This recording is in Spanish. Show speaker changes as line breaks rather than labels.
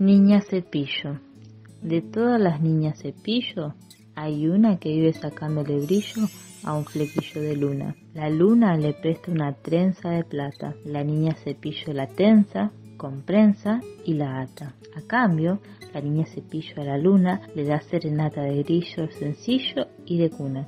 Niña cepillo. De todas las niñas cepillo, hay una que vive sacándole brillo a un flequillo de luna. La luna le presta una trenza de plata. La niña cepillo la tensa comprensa y la ata. A cambio, la niña cepillo a la luna le da serenata de grillo sencillo y de cuna.